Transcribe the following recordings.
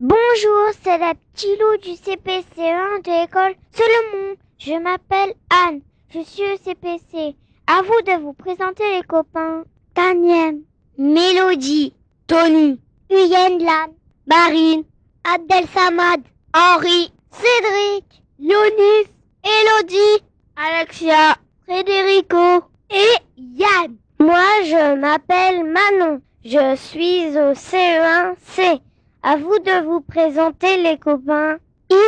Bonjour, c'est la petit loup du CPC1 de l'école Solomon. Je m'appelle Anne, je suis au CPC. À vous de vous présenter les copains. Daniel, Mélodie, Tony, Huyenne Lan, Marine, Abdel Samad, Henri, Cédric, Yonis, Elodie, Alexia, Frédérico et Yann. Moi, je m'appelle Manon. Je suis au CE1C. À vous de vous présenter les copains.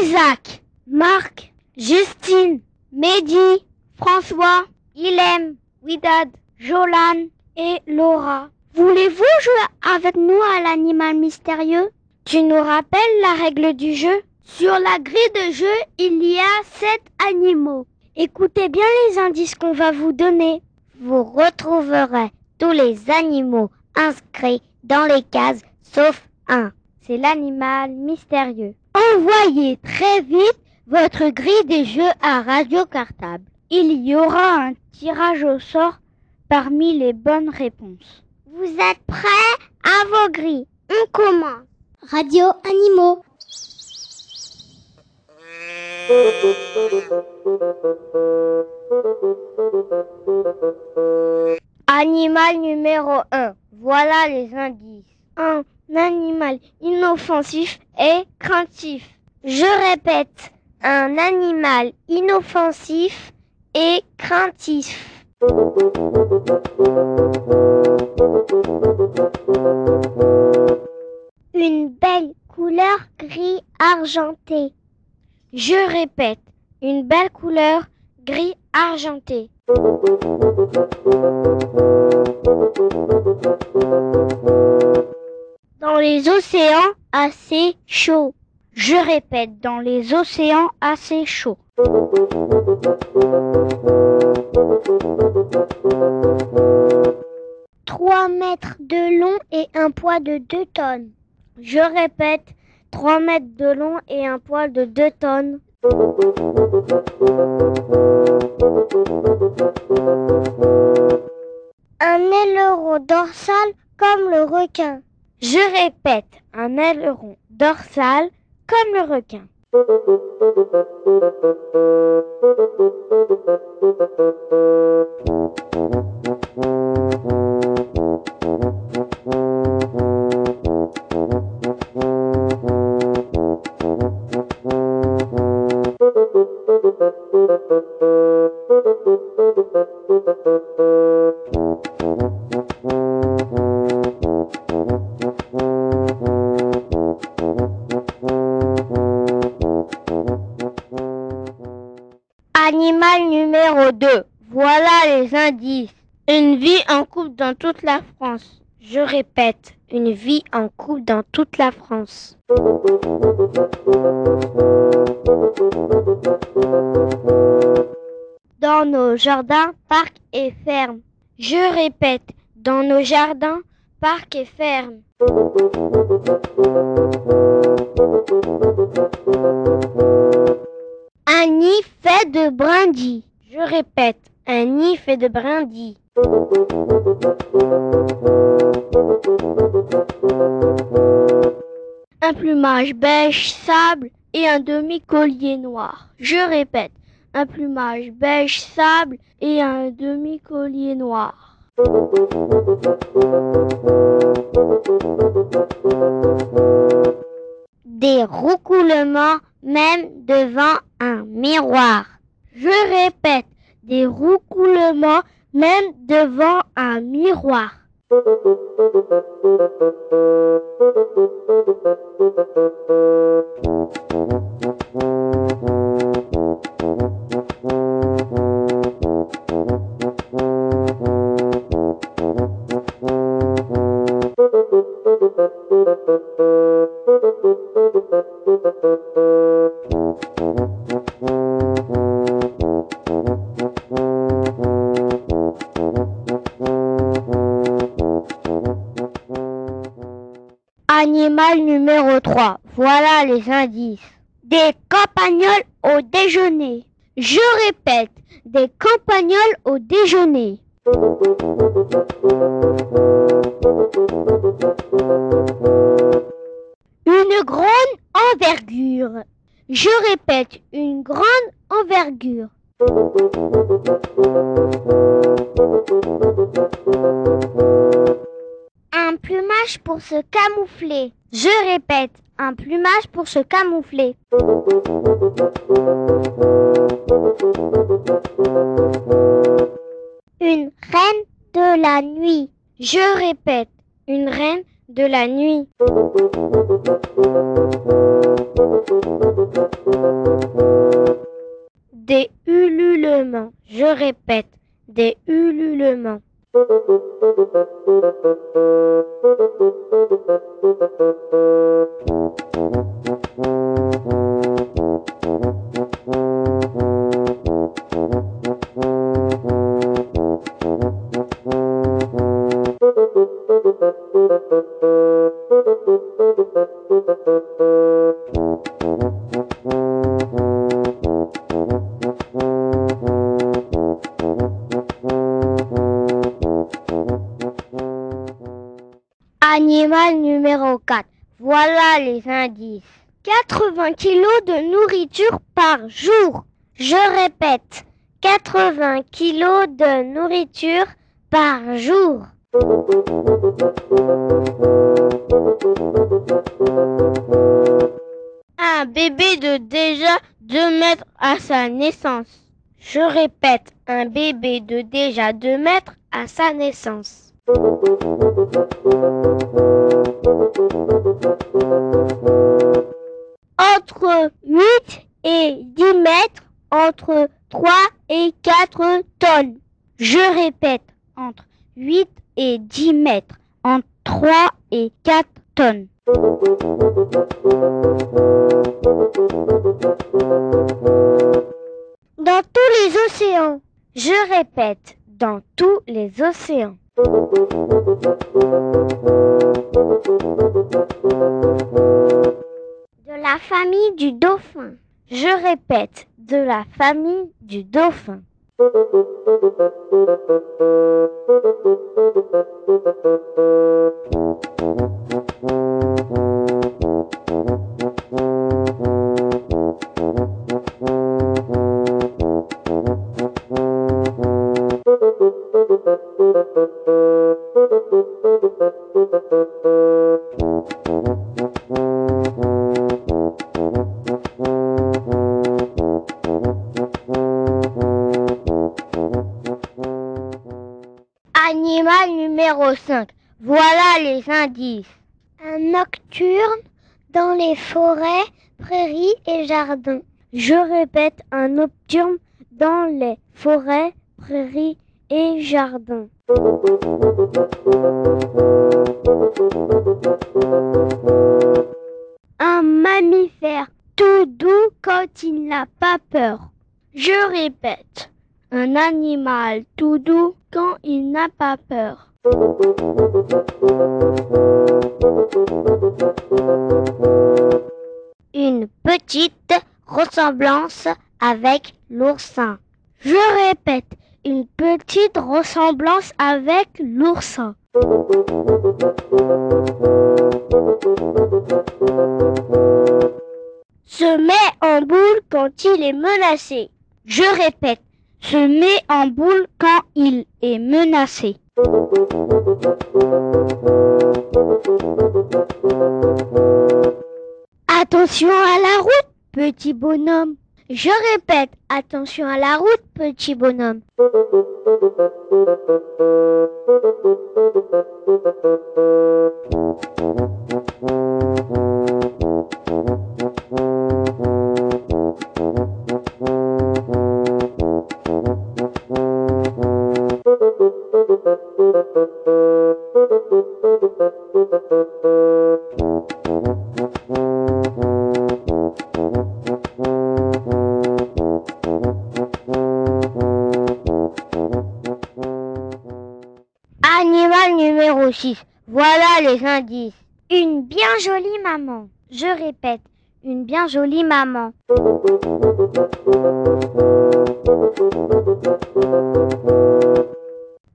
Isaac, Marc, Justine, Mehdi, François, Ilem, Widad, Jolan et Laura. Voulez-vous jouer avec nous à l'animal mystérieux? Tu nous rappelles la règle du jeu? Sur la grille de jeu, il y a sept animaux. Écoutez bien les indices qu'on va vous donner. Vous retrouverez tous les animaux inscrits dans les cases sauf un. C'est l'animal mystérieux. Envoyez très vite votre grille des jeux à Radio Cartable. Il y aura un tirage au sort parmi les bonnes réponses. Vous êtes prêts à vos grilles On commence. Radio Animaux. Animal numéro 1. Voilà les indices. 1. Animal inoffensif et craintif. Je répète, un animal inoffensif et craintif. Une belle couleur gris argenté. Je répète, une belle couleur gris argenté. Dans les océans assez chauds. Je répète, dans les océans assez chauds. Trois mètres de long et un poids de deux tonnes. Je répète, 3 mètres de long et un poids de 2 tonnes. Un aileron dorsal comme le requin. Je répète, un aileron dorsal comme le requin. 2. Voilà les indices. Une vie en couple dans toute la France. Je répète, une vie en couple dans toute la France. Dans nos jardins, parcs et fermes. Je répète, dans nos jardins, parcs et fermes. Un nid fait de brindilles. Je répète, un nid fait de brindilles. Un plumage beige sable et un demi-collier noir. Je répète, un plumage beige sable et un demi-collier noir. Des roucoulements même devant un miroir. Je répète, des roucoulements même devant un miroir. Animal numéro 3. Voilà les indices. Des campagnols au déjeuner. Je répète, des campagnols au déjeuner. Une grande envergure. Je répète, une grande envergure. Un plumage pour se camoufler. Je répète, un plumage pour se camoufler. Une reine de la nuit. Je répète, une reine de la nuit. Des ululements. Je répète, des ululements. Thank you. Les indices. 80 kilos de nourriture par jour. Je répète, 80 kilos de nourriture par jour. Un bébé de déjà 2 mètres à sa naissance. Je répète, un bébé de déjà 2 mètres à sa naissance. Entre 8 et 10 mètres, entre 3 et 4 tonnes. Je répète, entre 8 et 10 mètres, entre 3 et 4 tonnes. Dans tous les océans. Je répète, dans tous les océans. De la famille du dauphin. Je répète, de la famille du dauphin. Animal numéro 5. Voilà les indices. Un nocturne dans les forêts, prairies et jardins. Je répète, un nocturne dans les forêts, prairies et jardins. Un mammifère tout doux quand il n'a pas peur. Je répète, un animal tout doux quand il n'a pas peur. Une petite ressemblance avec l'oursin. Je répète, une petite ressemblance avec l'oursin. Se met en boule quand il est menacé. Je répète, se met en boule quand il est menacé. Attention à la route, petit bonhomme. Je répète, attention à la route, petit bonhomme. Animal numéro 6. Voilà les indices. Une bien jolie maman. Je répète, une bien jolie maman.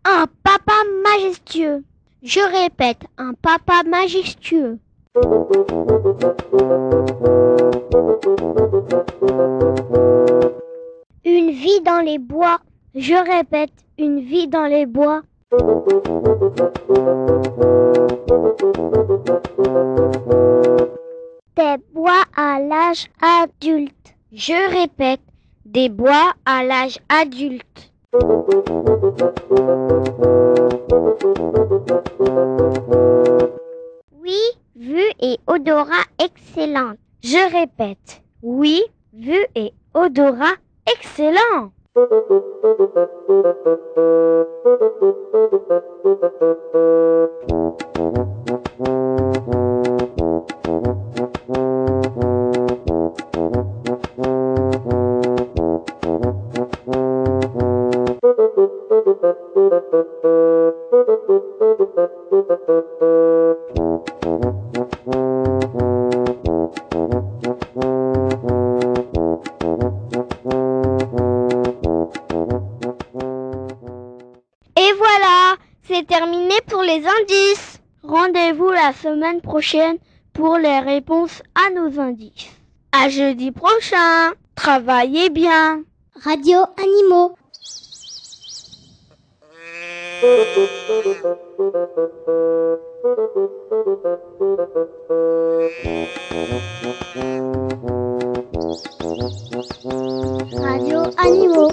Un papa majestueux. Je répète, un papa majestueux. Une vie dans les bois. Je répète, une vie dans les bois. Des bois à l'âge adulte. Je répète, des bois à l'âge adulte. Oui, vue et odorat excellent. Je répète, oui, vue et odorat excellent. Et prochaine pour les réponses à nos indices. À jeudi prochain. Travaillez bien. Radio Animaux. Radio Animaux.